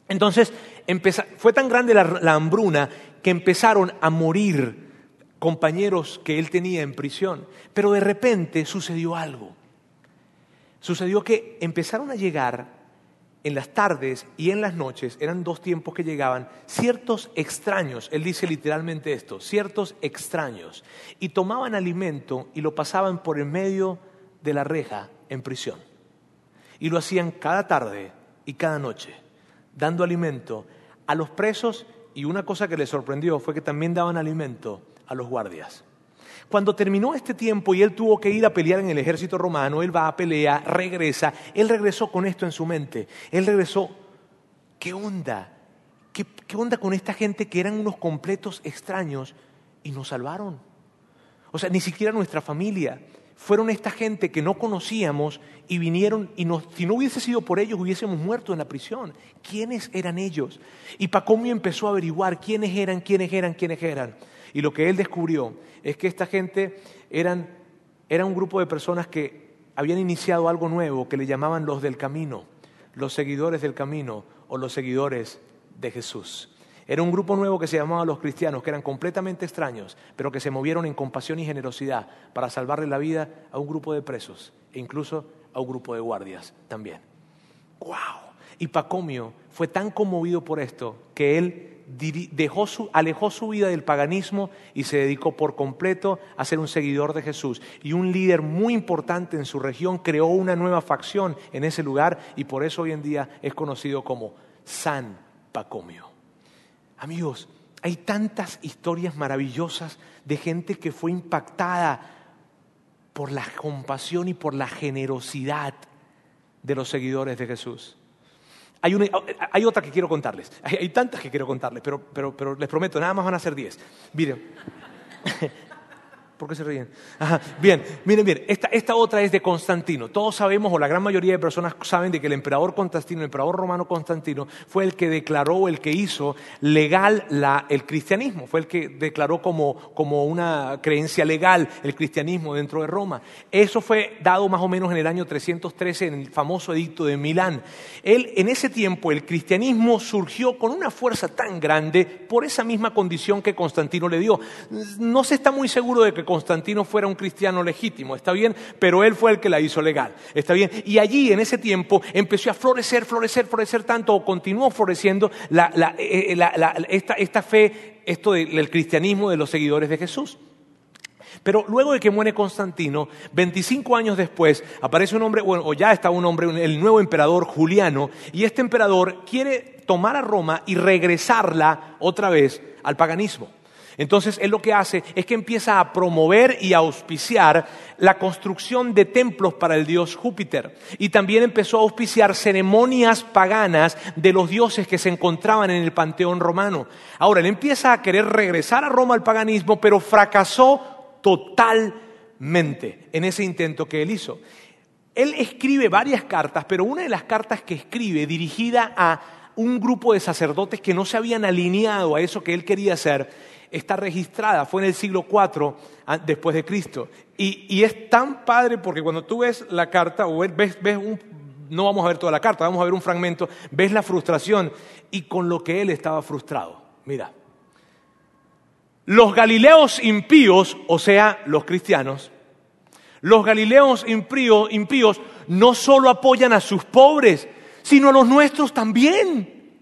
Entonces fue tan grande la hambruna que empezaron a morir compañeros que él tenía en prisión. Pero de repente sucedió algo. Sucedió que empezaron a llegar en las tardes y en las noches, eran dos tiempos que llegaban, ciertos extraños, él dice literalmente esto, ciertos extraños, y tomaban alimento y lo pasaban por el medio de la reja en prisión. Y lo hacían cada tarde y cada noche, dando alimento a los presos y una cosa que les sorprendió fue que también daban alimento a los guardias. Cuando terminó este tiempo y él tuvo que ir a pelear en el ejército romano, él va a pelear, regresa, él regresó con esto en su mente. Él regresó, ¿qué onda? ¿Qué, onda con esta gente que eran unos completos extraños y nos salvaron? O sea, ni siquiera nuestra familia. Fueron esta gente que no conocíamos y vinieron y si no hubiese sido por ellos hubiésemos muerto en la prisión. ¿Quiénes eran ellos? Y Pacomio empezó a averiguar quiénes eran, quiénes eran, quiénes eran. Y lo que él descubrió es que esta gente eran, era un grupo de personas que habían iniciado algo nuevo que le llamaban los del camino, los seguidores del camino o los seguidores de Jesús. Era un grupo nuevo que se llamaba los cristianos, que eran completamente extraños, pero que se movieron en compasión y generosidad para salvarle la vida a un grupo de presos e incluso a un grupo de guardias también. ¡Wow! Y Pacomio fue tan conmovido por esto que él alejó su vida del paganismo y se dedicó por completo a ser un seguidor de Jesús. Y un líder muy importante en su región creó una nueva facción en ese lugar y por eso hoy en día es conocido como San Pacomio. Amigos, hay tantas historias maravillosas de gente que fue impactada por la compasión y por la generosidad de los seguidores de Jesús. Hay, hay otra que quiero contarles. Hay, tantas que quiero contarles, pero, pero, pero les prometo, nada más van a ser diez. Miren. ¿Por qué se ríen? Bien, miren, bien, esta, otra es de Constantino. Todos sabemos, o la gran mayoría de personas saben, de que el emperador Constantino, el emperador romano Constantino, fue el que declaró, el que hizo legal el cristianismo, fue el que declaró como, como una creencia legal el cristianismo dentro de Roma. Eso fue dado más o menos en el año 313 en el famoso edicto de Milán. Él, en ese tiempo, el cristianismo surgió con una fuerza tan grande por esa misma condición que Constantino le dio. No se está muy seguro de que Constantino fuera un cristiano legítimo, está bien, pero él fue el que la hizo legal, está bien. Y allí en ese tiempo empezó a florecer, florecer, florecer tanto, o continuó floreciendo eh, eh, esta, fe, esto del cristianismo de los seguidores de Jesús. Pero luego de que muere Constantino, 25 años después, aparece un hombre, o ya está un hombre, el nuevo emperador Juliano, y este emperador quiere tomar a Roma y regresarla otra vez al paganismo. Entonces él lo que hace es que empieza a promover y a auspiciar la construcción de templos para el dios Júpiter. Y también empezó a auspiciar ceremonias paganas de los dioses que se encontraban en el panteón romano. Ahora, él empieza a querer regresar a Roma al paganismo, pero fracasó totalmente en ese intento que él hizo. Él escribe varias cartas, pero una de las cartas que escribe dirigida a un grupo de sacerdotes que no se habían alineado a eso que él quería hacer, está registrada, fue en el siglo IV después de Cristo. Y, es tan padre porque cuando tú ves la carta, o ves, ves un, no vamos a ver toda la carta, vamos a ver un fragmento, ves la frustración y con lo que él estaba frustrado. Mira, los galileos impíos, o sea, los cristianos, los galileos impíos, impíos no solo apoyan a sus pobres, sino a los nuestros también.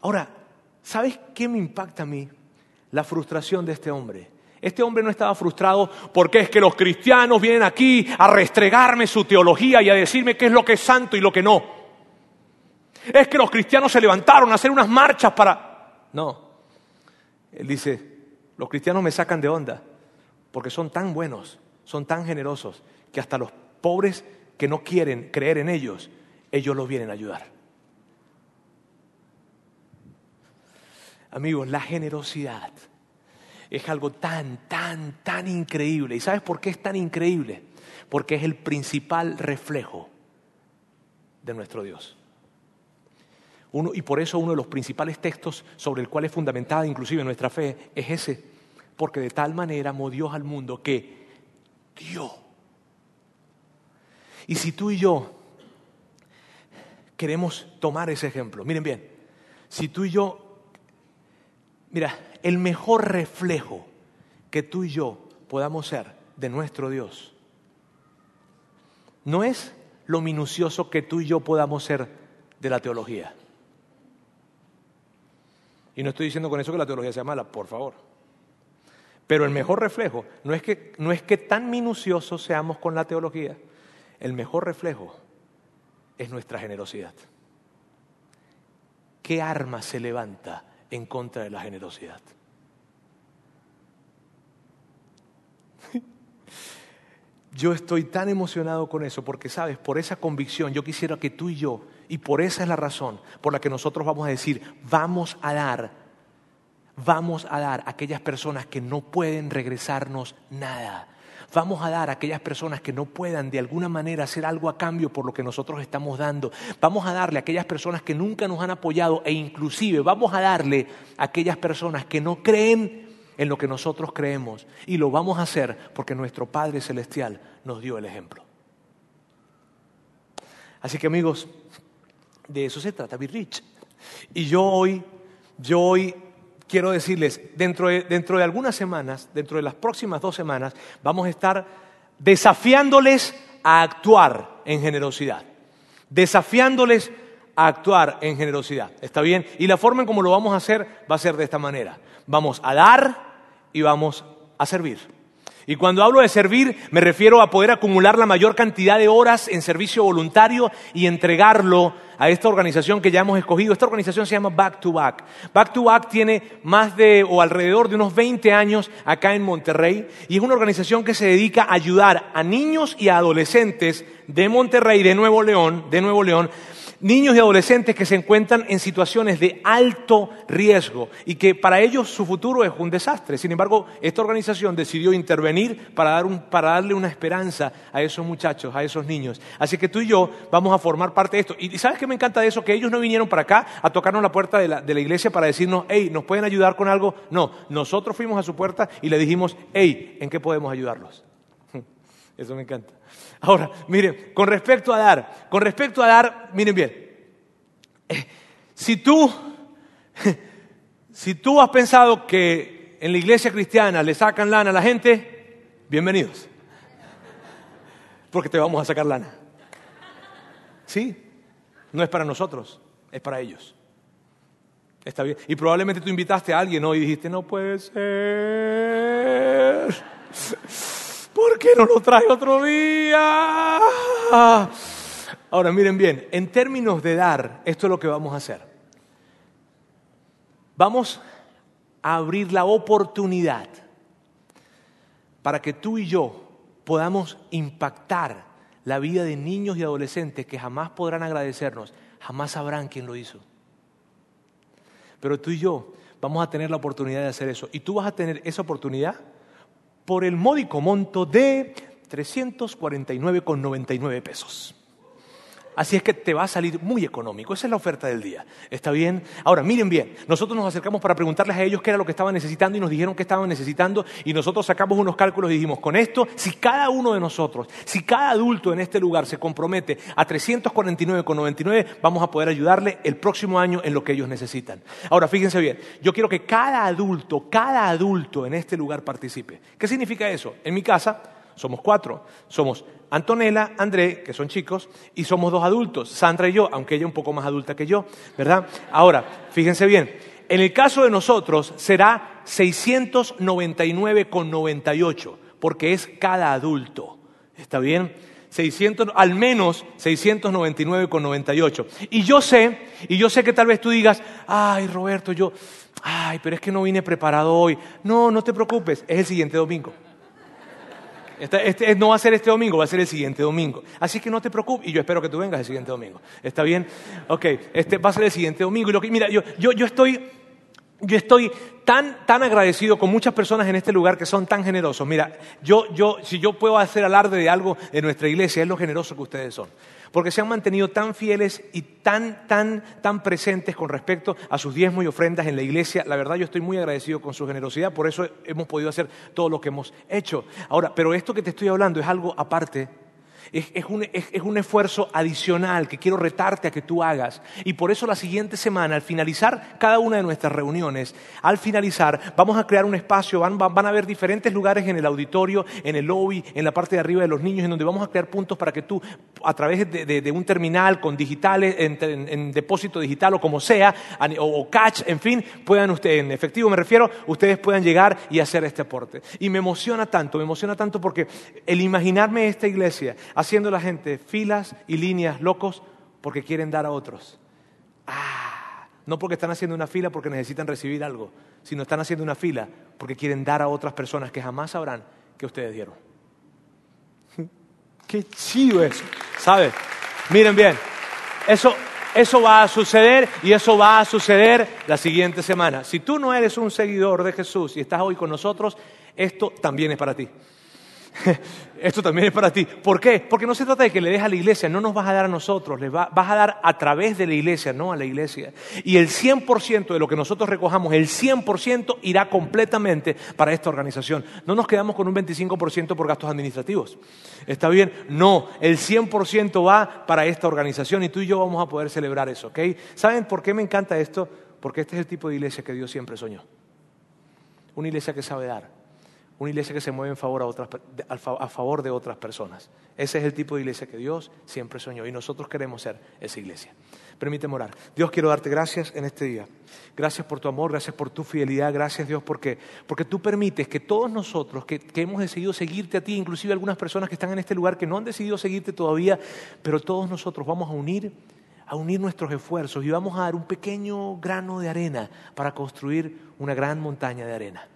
Ahora, ¿sabes qué me impacta a mí? La frustración de este hombre. Este hombre no estaba frustrado porque es que los cristianos vienen aquí a restregarme su teología y a decirme qué es lo que es santo y lo que no. Es que los cristianos se levantaron a hacer unas marchas para... No. Él dice, los cristianos me sacan de onda porque son tan buenos, son tan generosos, que hasta los pobres que no quieren creer en ellos, ellos los vienen a ayudar. Amigos, la generosidad es algo tan, tan, tan increíble. ¿Y sabes por qué es tan increíble? Porque es el principal reflejo de nuestro Dios. y por eso uno de los principales textos sobre el cual es fundamentada inclusive nuestra fe es ese. Porque de tal manera amó al mundo que dio. Y si tú y yo queremos tomar ese ejemplo, miren bien, si tú y yo Mira, el mejor reflejo que tú y yo podamos ser de nuestro Dios no es lo minucioso que tú y yo podamos ser de la teología. Y no estoy diciendo con eso que la teología sea mala, por favor. Pero el mejor reflejo no es que, no es que tan minuciosos seamos con la teología, el mejor reflejo es nuestra generosidad. ¿Qué arma se levanta en contra de la generosidad. Yo estoy tan emocionado con eso porque, sabes, por esa convicción yo quisiera que tú y yo, y por esa es la razón por la que nosotros vamos a decir, vamos a dar, vamos a dar a aquellas personas que no pueden regresarnos nada vamos a dar a aquellas personas que no puedan de alguna manera hacer algo a cambio por lo que nosotros estamos dando. Vamos a darle a aquellas personas que nunca nos han apoyado e inclusive vamos a darle a aquellas personas que no creen en lo que nosotros creemos y lo vamos a hacer porque nuestro Padre Celestial nos dio el ejemplo. Así que amigos, de eso se trata Be Rich. Y yo hoy, yo hoy quiero decirles, dentro de, dentro de algunas semanas, dentro de las próximas dos semanas, vamos a estar desafiándoles a actuar en generosidad. Desafiándoles a actuar en generosidad. ¿Está bien? Y la forma en cómo lo vamos a hacer va a ser de esta manera. Vamos a dar y vamos a servir. Y cuando hablo de servir, me refiero a poder acumular la mayor cantidad de horas en servicio voluntario y entregarlo a esta organización que ya hemos escogido. Esta organización se llama Back to Back. Back to Back tiene más de o alrededor de unos 20 años acá en Monterrey y es una organización que se dedica a ayudar a niños y a adolescentes de Monterrey, de Nuevo León, de Nuevo León, niños y adolescentes que se encuentran en situaciones de alto riesgo y que para ellos su futuro es un desastre. Sin embargo, esta organización decidió intervenir para, dar para darle una esperanza a esos muchachos, a esos niños. Así que tú y yo vamos a formar parte de esto. Y ¿sabes qué me encanta de eso? Que ellos no vinieron para acá a tocarnos la puerta de la, de la iglesia para decirnos, hey, ¿nos pueden ayudar con algo? No, nosotros fuimos a su puerta y le dijimos, hey, ¿en qué podemos ayudarlos? Eso me encanta. Ahora, miren, con respecto a dar, con respecto a dar, miren bien, eh, si tú, si tú has pensado que en la iglesia cristiana le sacan lana a la gente, bienvenidos, porque te vamos a sacar lana. ¿Sí? No es para nosotros, es para ellos. Está bien. Y probablemente tú invitaste a alguien hoy y dijiste, no puede ser. ¿Por qué no lo trae otro día? Ahora miren bien, en términos de dar, esto es lo que vamos a hacer. Vamos a abrir la oportunidad para que tú y yo podamos impactar la vida de niños y adolescentes que jamás podrán agradecernos, jamás sabrán quién lo hizo. Pero tú y yo vamos a tener la oportunidad de hacer eso. Y tú vas a tener esa oportunidad por el módico monto de 349,99 pesos. Así es que te va a salir muy económico. Esa es la oferta del día. ¿Está bien? Ahora, miren bien. Nosotros nos acercamos para preguntarles a ellos qué era lo que estaban necesitando y nos dijeron que estaban necesitando y nosotros sacamos unos cálculos y dijimos, con esto, si cada uno de nosotros, si cada adulto en este lugar se compromete a 349,99, vamos a poder ayudarle el próximo año en lo que ellos necesitan. Ahora, fíjense bien. Yo quiero que cada adulto, cada adulto en este lugar participe. ¿Qué significa eso? En mi casa somos cuatro. Somos Antonella, André, que son chicos, y somos dos adultos, Sandra y yo, aunque ella un poco más adulta que yo, ¿verdad? Ahora, fíjense bien, en el caso de nosotros será 699,98, porque es cada adulto. ¿Está bien? 600, al menos 699,98. Y yo sé, y yo sé que tal vez tú digas, ay Roberto, yo, ay, pero es que no vine preparado hoy. No, no te preocupes, es el siguiente domingo. Este, no va a ser este domingo, va a ser el siguiente domingo. Así que no te preocupes, y yo espero que tú vengas el siguiente domingo. ¿Está bien? Ok, este va a ser el siguiente domingo. Y lo que, mira, yo, yo, yo estoy, yo estoy tan, tan agradecido con muchas personas en este lugar que son tan generosos. Mira, yo, yo, si yo puedo hacer alarde de algo de nuestra iglesia, es lo generoso que ustedes son porque se han mantenido tan fieles y tan, tan, tan presentes con respecto a sus diezmos y ofrendas en la iglesia. La verdad yo estoy muy agradecido con su generosidad, por eso hemos podido hacer todo lo que hemos hecho. Ahora, pero esto que te estoy hablando es algo aparte es, un, esfuerzo adicional que quiero retarte a que tú hagas. Y por eso la siguiente semana, al finalizar cada una de nuestras reuniones, al finalizar vamos a crear un espacio, van, a haber diferentes lugares en el auditorio, en el lobby, en la parte de arriba de los niños, en donde vamos a crear puntos para que tú, a través de, un terminal con digitales, en, depósito digital o como sea, o, catch, en fin, puedan ustedes, en efectivo me refiero, ustedes puedan llegar y hacer este aporte. Y me emociona tanto, me emociona tanto porque el imaginarme esta iglesia, haciendo la gente filas y líneas locos porque quieren dar a otros. Ah, no porque están haciendo una fila porque necesitan recibir algo, sino están haciendo una fila porque quieren dar a otras personas que jamás sabrán que ustedes dieron. Qué chido eso, ¿sabes? Miren bien, eso, eso va a suceder y eso va a suceder la siguiente semana. Si tú no eres un seguidor de Jesús y estás hoy con nosotros, esto también es para ti. Esto también es para ti. ¿Por qué? Porque no se trata de que le des a la iglesia, no nos vas a dar a nosotros, le vas a dar a través de la iglesia, no a la iglesia. Y el 100% de lo que nosotros recojamos, el 100% irá completamente para esta organización. No nos quedamos con un 25% por gastos administrativos. ¿Está bien? No, el 100% va para esta organización y tú y yo vamos a poder celebrar eso, ¿ok? ¿Saben por qué me encanta esto? Porque este es el tipo de iglesia que Dios siempre soñó. Una iglesia que sabe dar una iglesia que se mueve en favor a, otras, favor de otras personas. Ese es el tipo de iglesia que Dios siempre soñó y nosotros queremos ser esa iglesia. Permíteme orar. Dios, quiero darte gracias en este día. Gracias por tu amor, gracias por tu fidelidad, gracias Dios porque, porque tú permites que todos nosotros que, que hemos decidido seguirte a ti, inclusive algunas personas que están en este lugar que no han decidido seguirte todavía, pero todos nosotros vamos a unir a unir nuestros esfuerzos y vamos a dar un pequeño grano de arena para construir una gran montaña de arena.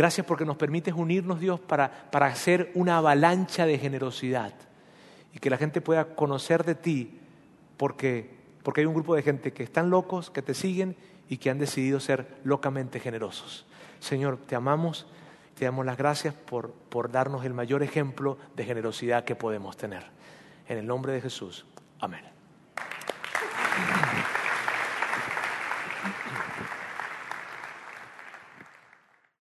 Gracias porque nos permites unirnos, Dios, para, para hacer una avalancha de generosidad y que la gente pueda conocer de ti porque, porque hay un grupo de gente que están locos, que te siguen y que han decidido ser locamente generosos. Señor, te amamos, te damos las gracias por, por darnos el mayor ejemplo de generosidad que podemos tener. En el nombre de Jesús. Amén.